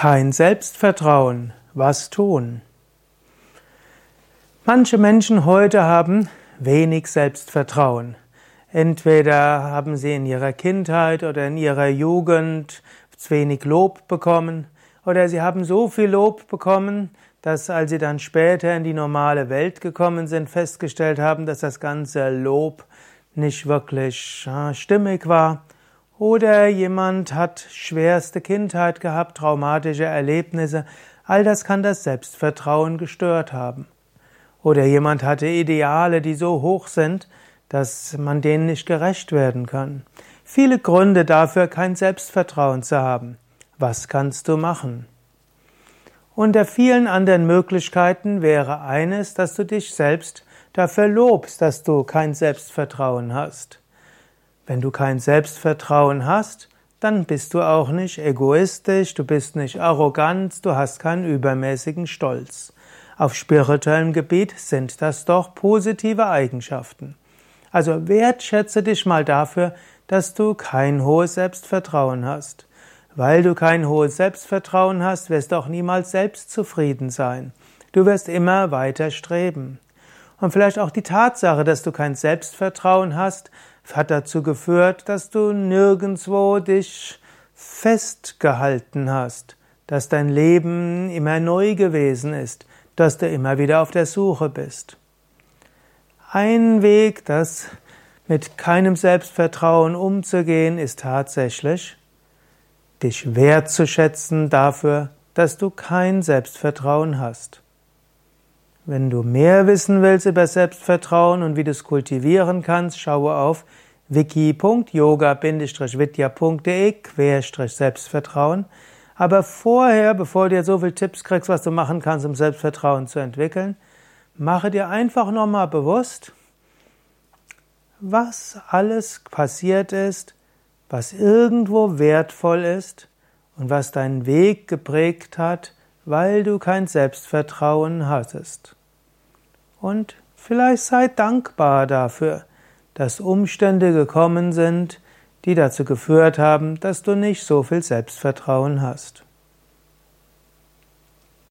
Kein Selbstvertrauen. Was tun? Manche Menschen heute haben wenig Selbstvertrauen. Entweder haben sie in ihrer Kindheit oder in ihrer Jugend zu wenig Lob bekommen, oder sie haben so viel Lob bekommen, dass als sie dann später in die normale Welt gekommen sind, festgestellt haben, dass das ganze Lob nicht wirklich stimmig war oder jemand hat schwerste Kindheit gehabt, traumatische Erlebnisse. All das kann das Selbstvertrauen gestört haben. Oder jemand hatte Ideale, die so hoch sind, dass man denen nicht gerecht werden kann. Viele Gründe dafür, kein Selbstvertrauen zu haben. Was kannst du machen? Unter vielen anderen Möglichkeiten wäre eines, dass du dich selbst dafür lobst, dass du kein Selbstvertrauen hast. Wenn du kein Selbstvertrauen hast, dann bist du auch nicht egoistisch, du bist nicht arrogant, du hast keinen übermäßigen Stolz. Auf spirituellem Gebiet sind das doch positive Eigenschaften. Also wertschätze dich mal dafür, dass du kein hohes Selbstvertrauen hast. Weil du kein hohes Selbstvertrauen hast, wirst du auch niemals selbstzufrieden sein. Du wirst immer weiter streben. Und vielleicht auch die Tatsache, dass du kein Selbstvertrauen hast, hat dazu geführt, dass du nirgendwo dich festgehalten hast, dass dein Leben immer neu gewesen ist, dass du immer wieder auf der Suche bist. Ein Weg, das mit keinem Selbstvertrauen umzugehen, ist tatsächlich, dich wertzuschätzen dafür, dass du kein Selbstvertrauen hast. Wenn du mehr wissen willst über Selbstvertrauen und wie du es kultivieren kannst, schaue auf wiki.yoga-vidya.de Selbstvertrauen. Aber vorher, bevor du dir so viele Tipps kriegst, was du machen kannst, um Selbstvertrauen zu entwickeln, mache dir einfach nochmal bewusst, was alles passiert ist, was irgendwo wertvoll ist und was deinen Weg geprägt hat, weil du kein Selbstvertrauen hattest. Und vielleicht sei dankbar dafür, dass Umstände gekommen sind, die dazu geführt haben, dass du nicht so viel Selbstvertrauen hast.